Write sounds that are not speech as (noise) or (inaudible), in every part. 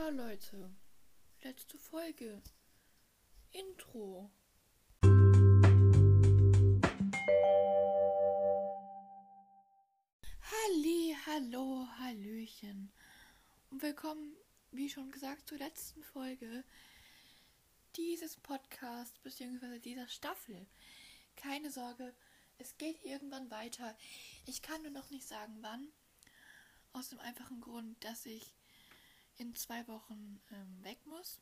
Ja, Leute, letzte Folge. Intro. Halli, hallo, hallöchen. Und willkommen, wie schon gesagt, zur letzten Folge dieses Podcasts bzw. dieser Staffel. Keine Sorge, es geht irgendwann weiter. Ich kann nur noch nicht sagen, wann. Aus dem einfachen Grund, dass ich in zwei Wochen ähm, weg muss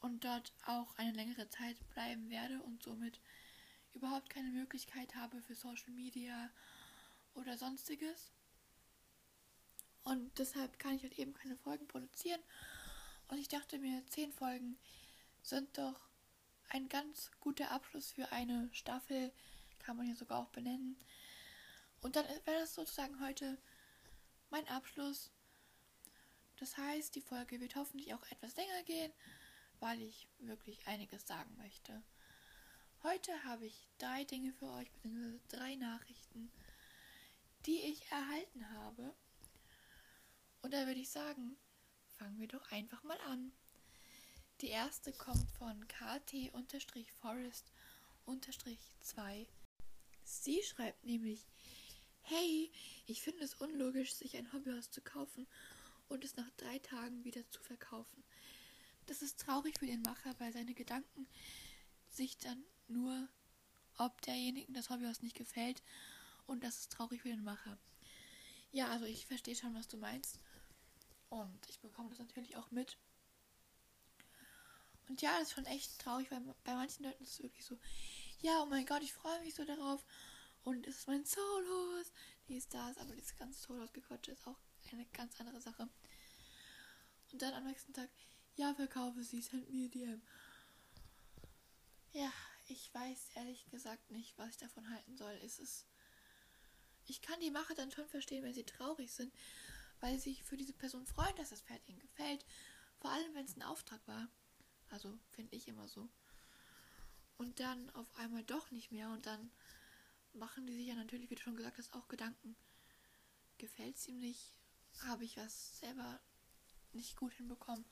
und dort auch eine längere Zeit bleiben werde und somit überhaupt keine Möglichkeit habe für Social Media oder sonstiges. Und deshalb kann ich halt eben keine Folgen produzieren. Und ich dachte mir, zehn Folgen sind doch ein ganz guter Abschluss für eine Staffel, kann man ja sogar auch benennen. Und dann wäre das sozusagen heute mein Abschluss. Das heißt, die Folge wird hoffentlich auch etwas länger gehen, weil ich wirklich einiges sagen möchte. Heute habe ich drei Dinge für euch, beziehungsweise drei Nachrichten, die ich erhalten habe. Und da würde ich sagen, fangen wir doch einfach mal an. Die erste kommt von kt-forest-2. Sie schreibt nämlich, hey, ich finde es unlogisch, sich ein Hobbyhaus zu kaufen und es nach drei Tagen wieder zu verkaufen. Das ist traurig für den Macher, weil seine Gedanken sich dann nur, ob derjenigen das Hobbyhaus nicht gefällt und das ist traurig für den Macher. Ja, also ich verstehe schon, was du meinst und ich bekomme das natürlich auch mit. Und ja, das ist schon echt traurig, weil bei manchen Leuten ist es wirklich so, ja, oh mein Gott, ich freue mich so darauf und es ist mein Soulhaus, die ist das, aber dieses ganze Soulhaus-Gequatsche ist auch eine ganz andere Sache. Und dann am nächsten Tag, ja, verkaufe sie, send mir DM. Ja, ich weiß ehrlich gesagt nicht, was ich davon halten soll. Es ist. Ich kann die Macher dann schon verstehen, wenn sie traurig sind, weil sie sich für diese Person freuen, dass das Pferd ihnen gefällt. Vor allem, wenn es ein Auftrag war. Also, finde ich immer so. Und dann auf einmal doch nicht mehr und dann machen die sich ja natürlich, wie du schon gesagt hast, auch Gedanken. Gefällt es ihm nicht? Habe ich was selber nicht gut hinbekommen?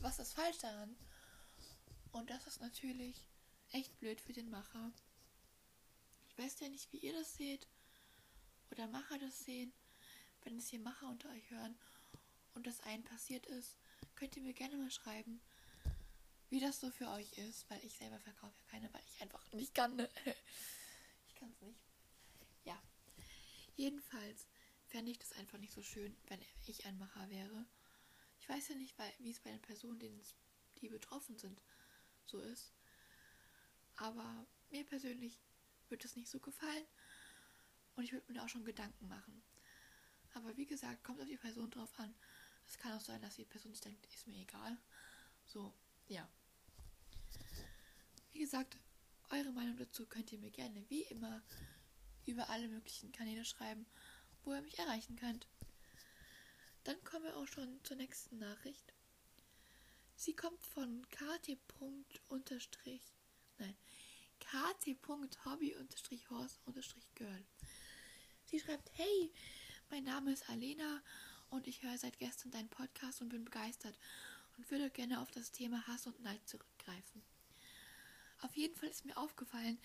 Was ist falsch daran? Und das ist natürlich echt blöd für den Macher. Ich weiß ja nicht, wie ihr das seht oder Macher das sehen. Wenn es hier Macher unter euch hören und das einen passiert ist, könnt ihr mir gerne mal schreiben, wie das so für euch ist, weil ich selber verkaufe ja keine, weil ich einfach nicht kann. (laughs) Ich kann es nicht. Ja. Jedenfalls fände ich das einfach nicht so schön, wenn ich ein Macher wäre. Ich weiß ja nicht, wie es bei den Personen, die betroffen sind, so ist. Aber mir persönlich wird das nicht so gefallen. Und ich würde mir auch schon Gedanken machen. Aber wie gesagt, kommt auf die Person drauf an. Es kann auch sein, dass die Person sich denkt, ist mir egal. So, ja. Wie gesagt, eure Meinung dazu könnt ihr mir gerne wie immer über alle möglichen Kanäle schreiben, wo ihr mich erreichen könnt. Dann kommen wir auch schon zur nächsten Nachricht. Sie kommt von kt. Nein, kt.hobby-horse-girl. Sie schreibt, hey, mein Name ist Alena und ich höre seit gestern deinen Podcast und bin begeistert und würde gerne auf das Thema Hass und Neid zurückgreifen. Auf jeden Fall ist mir aufgefallen,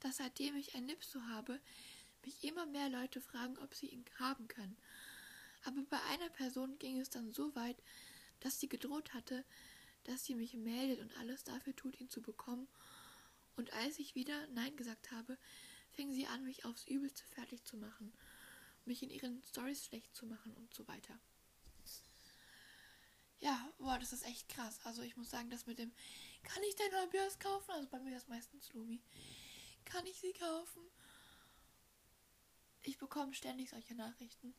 dass seitdem ich ein Nipso habe, mich immer mehr Leute fragen, ob sie ihn haben können. Aber bei einer Person ging es dann so weit, dass sie gedroht hatte, dass sie mich meldet und alles dafür tut, ihn zu bekommen. Und als ich wieder Nein gesagt habe, fing sie an, mich aufs Übelste fertig zu machen, mich in ihren Stories schlecht zu machen und so weiter. Ja, boah, das ist echt krass. Also ich muss sagen, das mit dem, kann ich dein Hobbyhaus kaufen? Also bei mir ist meistens Lumi. Kann ich sie kaufen? Ich bekomme ständig solche Nachrichten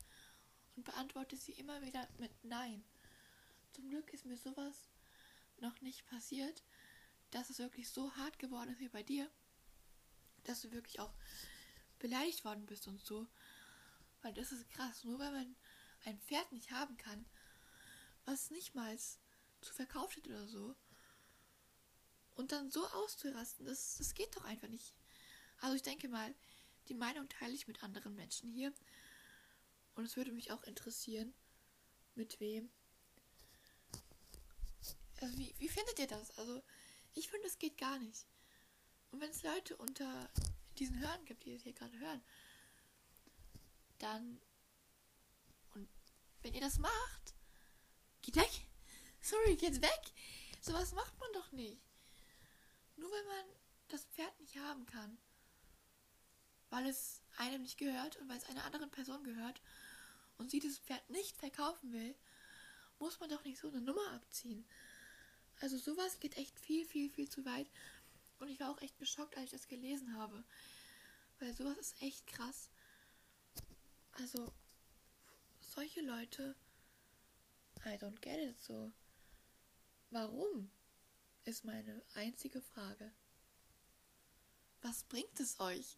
und beantworte sie immer wieder mit Nein. Zum Glück ist mir sowas noch nicht passiert, dass es wirklich so hart geworden ist wie bei dir, dass du wirklich auch beleidigt worden bist und so. Weil das ist krass. Nur weil man ein Pferd nicht haben kann, was nicht mal zu verkauft wird oder so. Und dann so auszurasten, das, das geht doch einfach nicht. Also ich denke mal, die Meinung teile ich mit anderen Menschen hier. Und es würde mich auch interessieren, mit wem Also wie, wie findet ihr das? Also ich finde, es geht gar nicht. Und wenn es Leute unter diesen Hören gibt, die es hier gerade hören, dann und wenn ihr das macht, geht weg. (laughs) Sorry, geht weg. Sowas macht man doch nicht. Nur weil man das Pferd nicht haben kann, weil es einem nicht gehört und weil es einer anderen Person gehört und sie das Pferd nicht verkaufen will, muss man doch nicht so eine Nummer abziehen. Also sowas geht echt viel, viel, viel zu weit. Und ich war auch echt geschockt, als ich das gelesen habe. Weil sowas ist echt krass. Also, solche Leute, I don't get it so. Warum? Ist meine einzige Frage. Was bringt es euch?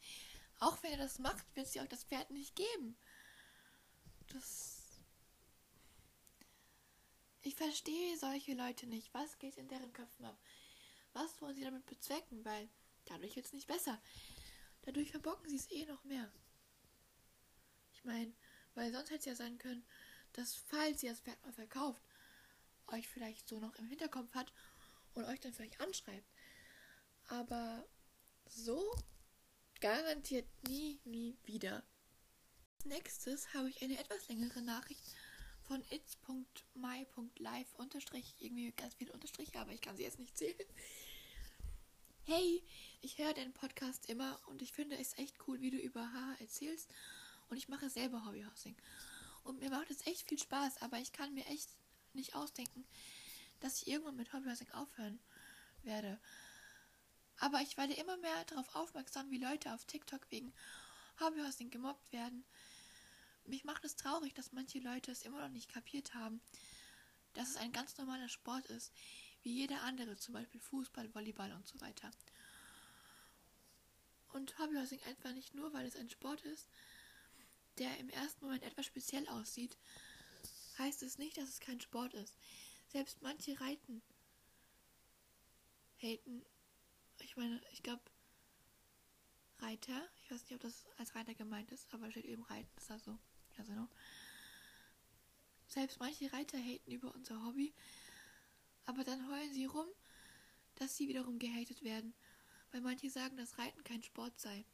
Auch wenn ihr das macht, wird sie euch das Pferd nicht geben. Das. Ich verstehe solche Leute nicht. Was geht in deren Köpfen ab? Was wollen sie damit bezwecken? Weil dadurch wird es nicht besser. Dadurch verbocken sie es eh noch mehr. Ich meine, weil sonst hätte es ja sein können, dass falls ihr das Pferd mal verkauft, euch vielleicht so noch im Hinterkopf hat und euch dann vielleicht anschreibt. Aber so garantiert nie, nie wieder. Als nächstes habe ich eine etwas längere Nachricht von its.my.live unterstrich, irgendwie ganz viele Unterstriche, aber ich kann sie jetzt nicht zählen. Hey, ich höre deinen Podcast immer und ich finde es echt cool, wie du über Haha erzählst und ich mache selber Hobbyhousing. Und mir macht es echt viel Spaß, aber ich kann mir echt nicht ausdenken, dass ich irgendwann mit Hobbyhousing aufhören werde. Aber ich werde immer mehr darauf aufmerksam, wie Leute auf TikTok wegen Hobbyhousing gemobbt werden. Mich macht es traurig, dass manche Leute es immer noch nicht kapiert haben, dass es ein ganz normaler Sport ist, wie jeder andere, zum Beispiel Fußball, Volleyball und so weiter. Und Hobbyhousing einfach nicht nur, weil es ein Sport ist, der im ersten Moment etwas speziell aussieht, heißt es nicht, dass es kein Sport ist. Selbst manche Reiten haten ich meine, ich glaube, Reiter, ich weiß nicht, ob das als Reiter gemeint ist, aber steht eben Reiten, ist also, also no. Selbst manche Reiter haten über unser Hobby, aber dann heulen sie rum, dass sie wiederum gehatet werden, weil manche sagen, dass Reiten kein Sport sei.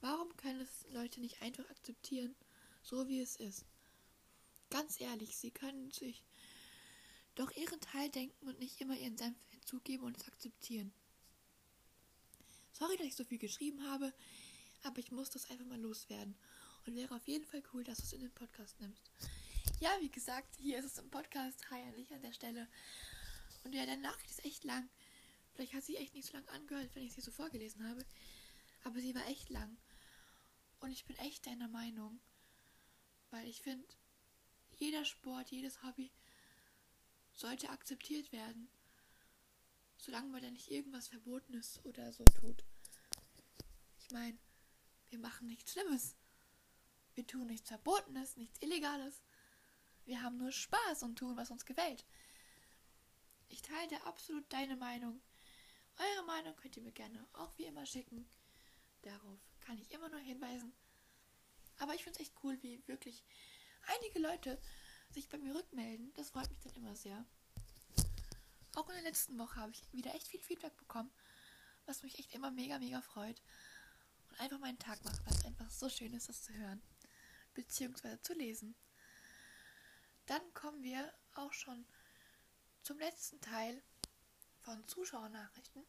Warum können es Leute nicht einfach akzeptieren, so wie es ist? Ganz ehrlich, sie können sich doch ihren Teil denken und nicht immer ihren Senf hinzugeben und es akzeptieren. Sorry, dass ich so viel geschrieben habe, aber ich muss das einfach mal loswerden. Und wäre auf jeden Fall cool, dass du es in den Podcast nimmst. Ja, wie gesagt, hier ist es im Podcast. Hi an der Stelle. Und ja, der Nachricht ist echt lang. Vielleicht hat sie echt nicht so lang angehört, wenn ich sie so vorgelesen habe. Aber sie war echt lang. Und ich bin echt deiner Meinung. Weil ich finde, jeder Sport, jedes Hobby sollte akzeptiert werden solange man da nicht irgendwas Verbotenes oder so tut. Ich meine, wir machen nichts Schlimmes. Wir tun nichts Verbotenes, nichts Illegales. Wir haben nur Spaß und tun, was uns gefällt. Ich teile absolut deine Meinung. Eure Meinung könnt ihr mir gerne auch wie immer schicken. Darauf kann ich immer nur hinweisen. Aber ich finde es echt cool, wie wirklich einige Leute sich bei mir rückmelden. Das freut mich dann immer sehr. Auch in der letzten Woche habe ich wieder echt viel Feedback bekommen, was mich echt immer mega, mega freut. Einfach meinen Tag macht, weil es einfach so schön ist, das zu hören. Beziehungsweise zu lesen. Dann kommen wir auch schon zum letzten Teil von Zuschauernachrichten.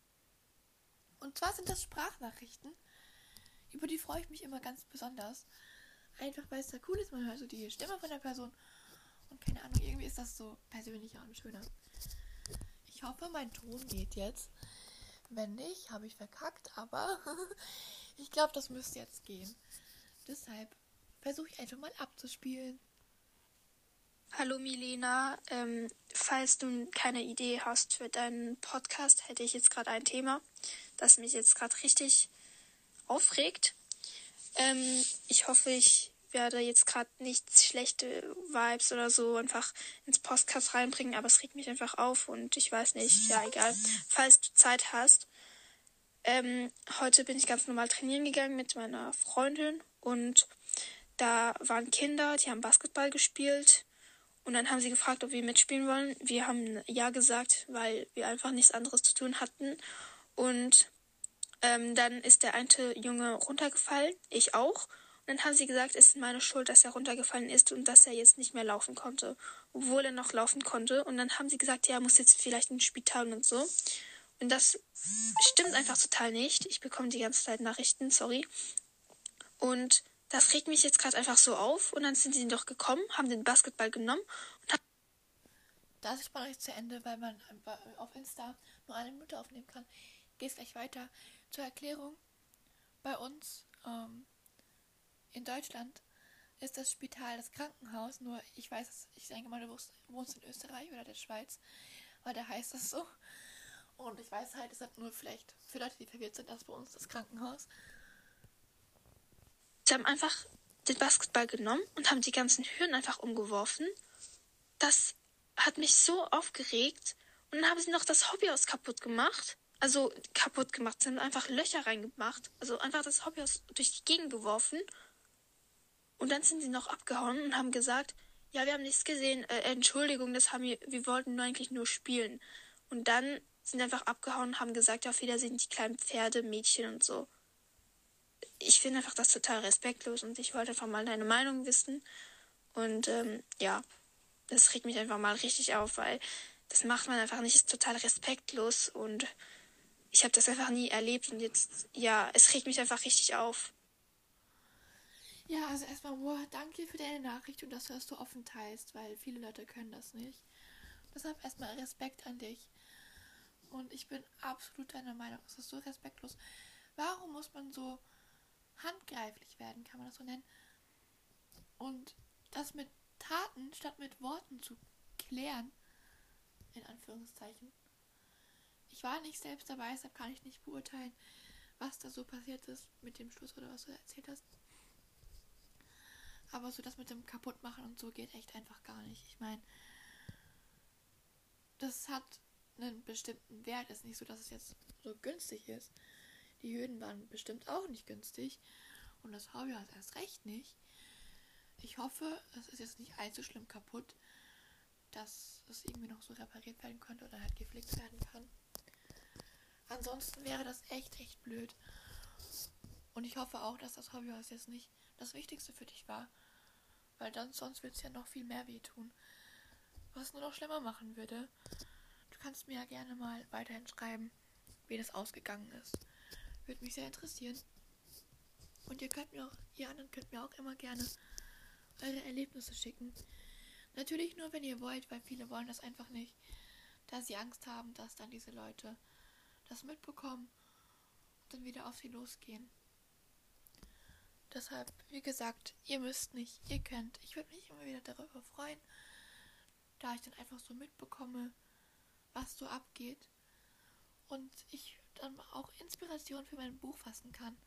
Und zwar sind das Sprachnachrichten. Über die freue ich mich immer ganz besonders. Einfach weil es da cool ist, man hört so die Stimme von der Person. Und keine Ahnung, irgendwie ist das so persönlicher und schöner. Ich hoffe, mein Ton geht jetzt. Wenn nicht, habe ich verkackt, aber (laughs) ich glaube, das müsste jetzt gehen. Deshalb versuche ich einfach mal abzuspielen. Hallo Milena, ähm, falls du keine Idee hast für deinen Podcast, hätte ich jetzt gerade ein Thema, das mich jetzt gerade richtig aufregt. Ähm, ich hoffe, ich werde jetzt gerade nichts schlechte Vibes oder so einfach ins Podcast reinbringen, aber es regt mich einfach auf und ich weiß nicht, ja egal. Falls du Zeit hast, ähm, heute bin ich ganz normal trainieren gegangen mit meiner Freundin und da waren Kinder, die haben Basketball gespielt Und dann haben sie gefragt, ob wir mitspielen wollen. Wir haben ja gesagt, weil wir einfach nichts anderes zu tun hatten. Und ähm, dann ist der eine Junge runtergefallen, ich auch. Und dann haben sie gesagt, es ist meine Schuld, dass er runtergefallen ist und dass er jetzt nicht mehr laufen konnte, obwohl er noch laufen konnte. Und dann haben sie gesagt, ja, er muss jetzt vielleicht ins Spital und so. Und das stimmt einfach total nicht. Ich bekomme die ganze Zeit Nachrichten, sorry. Und das regt mich jetzt gerade einfach so auf. Und dann sind sie doch gekommen, haben den Basketball genommen und haben. Das ist mal zu Ende, weil man auf Insta nur eine Minute aufnehmen kann. Geht's gleich weiter. Zur Erklärung. Bei uns ähm, in Deutschland ist das Spital das Krankenhaus. Nur ich weiß, ich denke mal, du wohnst in Österreich oder der Schweiz, weil da heißt das so. Und ich weiß halt, es hat nur vielleicht für Leute, die verwirrt sind, das bei uns das Krankenhaus. Sie haben einfach den Basketball genommen und haben die ganzen Hürden einfach umgeworfen. Das hat mich so aufgeregt. Und dann haben sie noch das Hobbyhaus kaputt gemacht. Also kaputt gemacht. Sie haben einfach Löcher reingemacht. Also einfach das Hobbyhaus durch die Gegend geworfen. Und dann sind sie noch abgehauen und haben gesagt, ja, wir haben nichts gesehen. Äh, Entschuldigung, das haben wir, wir wollten nur eigentlich nur spielen. Und dann sind einfach abgehauen und haben gesagt, auf Wiedersehen die kleinen Pferde, Mädchen und so. Ich finde einfach das total respektlos und ich wollte einfach mal deine Meinung wissen. Und ähm, ja, das regt mich einfach mal richtig auf, weil das macht man einfach nicht, ist total respektlos und ich habe das einfach nie erlebt und jetzt, ja, es regt mich einfach richtig auf. Ja, also erstmal, wow, danke für deine Nachricht und dass du das so offen teilst, weil viele Leute können das nicht. Deshalb erstmal Respekt an dich. Und ich bin absolut deiner Meinung. Es ist so respektlos. Warum muss man so handgreiflich werden, kann man das so nennen? Und das mit Taten statt mit Worten zu klären, in Anführungszeichen. Ich war nicht selbst dabei, deshalb kann ich nicht beurteilen, was da so passiert ist mit dem Schluss oder was du erzählt hast. Aber so das mit dem Kaputtmachen und so geht echt einfach gar nicht. Ich meine, das hat einen bestimmten Wert. Es ist nicht so, dass es jetzt so günstig ist. Die Hürden waren bestimmt auch nicht günstig. Und das Hobbyhaus erst recht nicht. Ich hoffe, es ist jetzt nicht allzu schlimm kaputt, dass es irgendwie noch so repariert werden könnte oder halt gepflegt werden kann. Ansonsten wäre das echt, echt blöd. Und ich hoffe auch, dass das Hobbyhaus jetzt nicht das Wichtigste für dich war. Weil dann sonst wird es ja noch viel mehr wehtun. Was nur noch schlimmer machen würde kannst mir ja gerne mal weiterhin schreiben, wie das ausgegangen ist. Würde mich sehr interessieren. Und ihr könnt mir auch, ihr anderen könnt mir auch immer gerne eure Erlebnisse schicken. Natürlich nur, wenn ihr wollt, weil viele wollen das einfach nicht. Da sie Angst haben, dass dann diese Leute das mitbekommen und dann wieder auf sie losgehen. Deshalb, wie gesagt, ihr müsst nicht, ihr könnt. Ich würde mich immer wieder darüber freuen, da ich dann einfach so mitbekomme, was so abgeht. Und ich dann auch Inspiration für mein Buch fassen kann.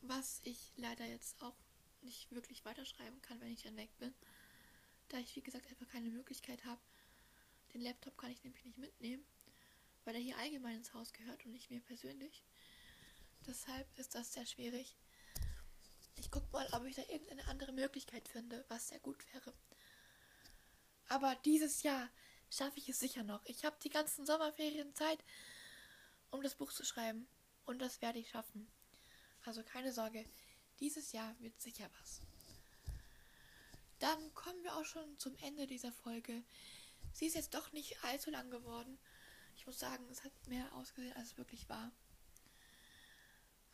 Was ich leider jetzt auch nicht wirklich weiterschreiben kann, wenn ich dann weg bin. Da ich, wie gesagt, einfach keine Möglichkeit habe. Den Laptop kann ich nämlich nicht mitnehmen, weil er hier allgemein ins Haus gehört und nicht mir persönlich. Deshalb ist das sehr schwierig. Ich gucke mal, ob ich da irgendeine andere Möglichkeit finde, was sehr gut wäre. Aber dieses Jahr schaffe ich es sicher noch. Ich habe die ganzen Sommerferien Zeit, um das Buch zu schreiben. Und das werde ich schaffen. Also keine Sorge, dieses Jahr wird sicher was. Dann kommen wir auch schon zum Ende dieser Folge. Sie ist jetzt doch nicht allzu lang geworden. Ich muss sagen, es hat mehr ausgesehen, als es wirklich war.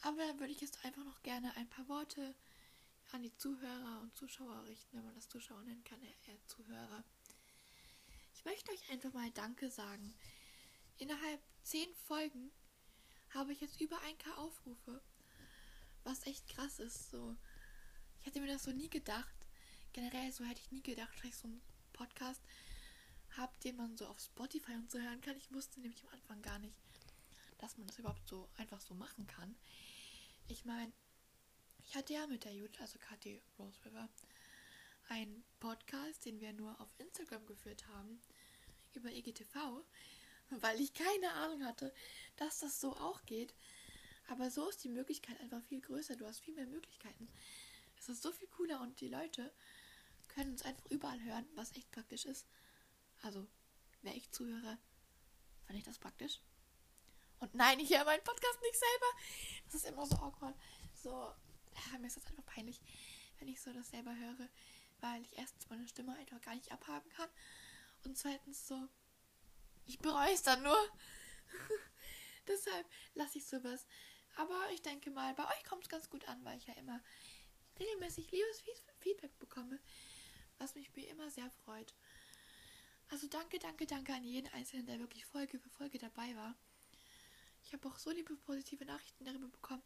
Aber dann würde ich jetzt einfach noch gerne ein paar Worte an die Zuhörer und Zuschauer richten, wenn man das Zuschauer nennen kann, eher Zuhörer. Ich möchte euch einfach mal Danke sagen. Innerhalb zehn Folgen habe ich jetzt über 1K Aufrufe. Was echt krass ist. So. Ich hätte mir das so nie gedacht. Generell so hätte ich nie gedacht, dass ich so einen Podcast habe, den man so auf Spotify und so hören kann. Ich wusste nämlich am Anfang gar nicht, dass man das überhaupt so einfach so machen kann. Ich meine, ich hatte ja mit der Judith, also Kathi Rose River, ein Podcast, den wir nur auf Instagram geführt haben, über EGTV, weil ich keine Ahnung hatte, dass das so auch geht. Aber so ist die Möglichkeit einfach viel größer. Du hast viel mehr Möglichkeiten. Es ist so viel cooler und die Leute können uns einfach überall hören, was echt praktisch ist. Also, wäre ich Zuhörer, fand ich das praktisch. Und nein, ich höre meinen Podcast nicht selber. Das ist immer so awkward. So, mir ist das einfach peinlich, wenn ich so das selber höre, weil ich erstens meine Stimme einfach gar nicht abhaben kann. Und zweitens so, ich bereue es dann nur. (laughs) Deshalb lasse ich sowas. Aber ich denke mal, bei euch kommt es ganz gut an, weil ich ja immer regelmäßig liebes Feedback bekomme, was mich mir immer sehr freut. Also danke, danke, danke an jeden Einzelnen, der wirklich Folge für Folge dabei war. Ich habe auch so liebe positive Nachrichten darüber bekommen,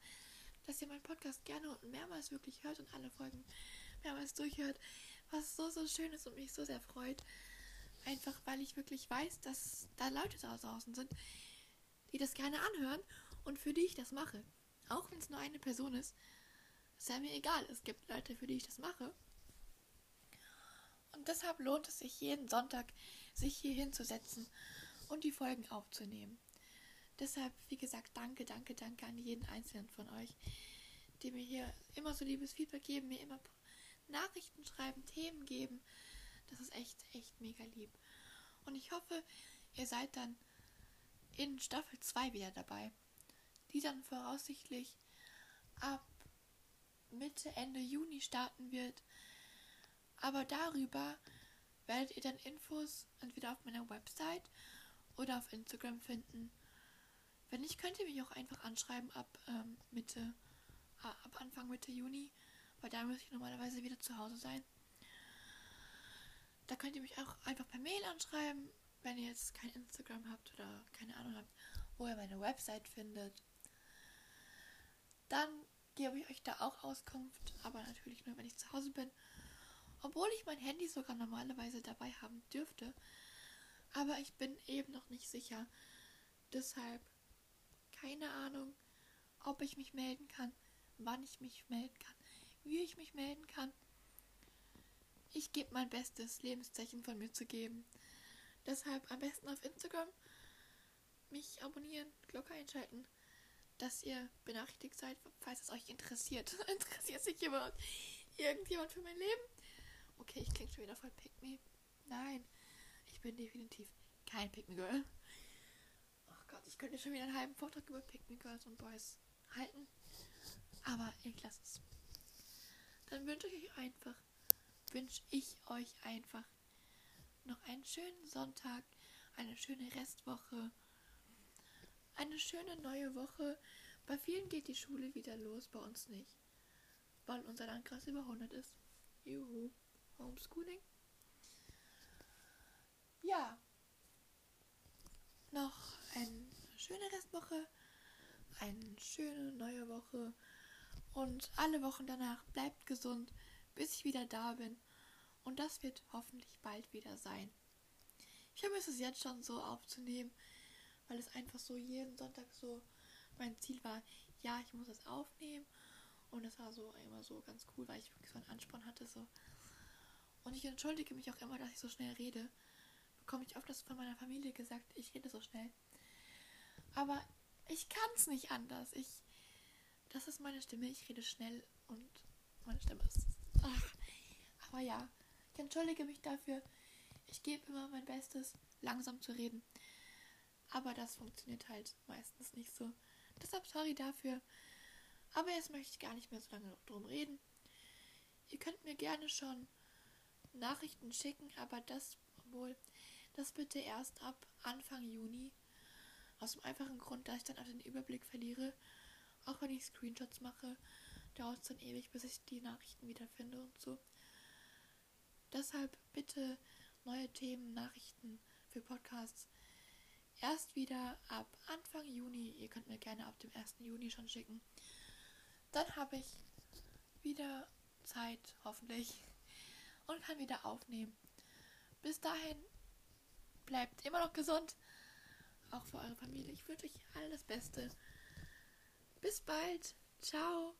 dass ihr meinen Podcast gerne und mehrmals wirklich hört und alle Folgen mehrmals durchhört, was so, so schön ist und mich so sehr freut. Einfach weil ich wirklich weiß, dass da Leute draußen sind, die das gerne anhören und für die ich das mache. Auch wenn es nur eine Person ist. Ist ja mir egal. Es gibt Leute, für die ich das mache. Und deshalb lohnt es sich jeden Sonntag, sich hier hinzusetzen und die Folgen aufzunehmen. Deshalb, wie gesagt, danke, danke, danke an jeden einzelnen von euch, die mir hier immer so liebes Feedback geben, mir immer Nachrichten schreiben, Themen geben. Das ist echt, echt mega lieb. Und ich hoffe, ihr seid dann in Staffel 2 wieder dabei, die dann voraussichtlich ab Mitte, Ende Juni starten wird. Aber darüber werdet ihr dann Infos entweder auf meiner Website oder auf Instagram finden. Wenn nicht, könnt ihr mich auch einfach anschreiben ab ähm, Mitte, äh, ab Anfang Mitte Juni, weil da müsste ich normalerweise wieder zu Hause sein. Da könnt ihr mich auch einfach per Mail anschreiben, wenn ihr jetzt kein Instagram habt oder keine Ahnung habt, wo ihr meine Website findet. Dann gebe ich euch da auch Auskunft, aber natürlich nur, wenn ich zu Hause bin. Obwohl ich mein Handy sogar normalerweise dabei haben dürfte. Aber ich bin eben noch nicht sicher. Deshalb keine Ahnung, ob ich mich melden kann, wann ich mich melden kann, wie ich mich melden kann. Ich gebe mein bestes, Lebenszeichen von mir zu geben. Deshalb am besten auf Instagram mich abonnieren, Glocke einschalten, dass ihr benachrichtigt seid, falls es euch interessiert. (laughs) interessiert sich jemand, irgendjemand für mein Leben? Okay, ich klinge schon wieder voll Pick Me. Nein, ich bin definitiv kein Pick Me Girl. Gott, ich könnte schon wieder einen halben Vortrag über Pick Me Girls und Boys halten. Aber ich lasse es. Dann wünsche ich euch einfach, wünsche ich euch einfach noch einen schönen Sonntag, eine schöne Restwoche, eine schöne neue Woche. Bei vielen geht die Schule wieder los, bei uns nicht. Weil unser Landkreis über 100 ist. Juhu. Homeschooling. Ja. Noch eine schöne Restwoche, eine schöne neue Woche und alle Wochen danach bleibt gesund, bis ich wieder da bin. Und das wird hoffentlich bald wieder sein. Ich vermisse es jetzt schon so aufzunehmen, weil es einfach so jeden Sonntag so mein Ziel war. Ja, ich muss es aufnehmen. Und das war so immer so ganz cool, weil ich wirklich so einen Ansporn hatte. So. Und ich entschuldige mich auch immer, dass ich so schnell rede. Bekomme ich oft das von meiner Familie gesagt, ich rede so schnell. Aber ich kann es nicht anders. Ich, das ist meine Stimme. Ich rede schnell und meine Stimme ist. (laughs) Ach. Aber ja, ich entschuldige mich dafür. Ich gebe immer mein Bestes, langsam zu reden. Aber das funktioniert halt meistens nicht so. Deshalb sorry dafür. Aber jetzt möchte ich gar nicht mehr so lange drum reden. Ihr könnt mir gerne schon Nachrichten schicken, aber das wohl, das bitte erst ab Anfang Juni. Aus dem einfachen Grund, dass ich dann auch den Überblick verliere. Auch wenn ich Screenshots mache, dauert es dann ewig, bis ich die Nachrichten wiederfinde und so. Deshalb bitte neue Themen, Nachrichten für Podcasts erst wieder ab Anfang Juni. Ihr könnt mir gerne ab dem 1. Juni schon schicken. Dann habe ich wieder Zeit, hoffentlich, und kann wieder aufnehmen. Bis dahin bleibt immer noch gesund auch für eure Familie. Ich wünsche euch alles Beste. Bis bald. Ciao.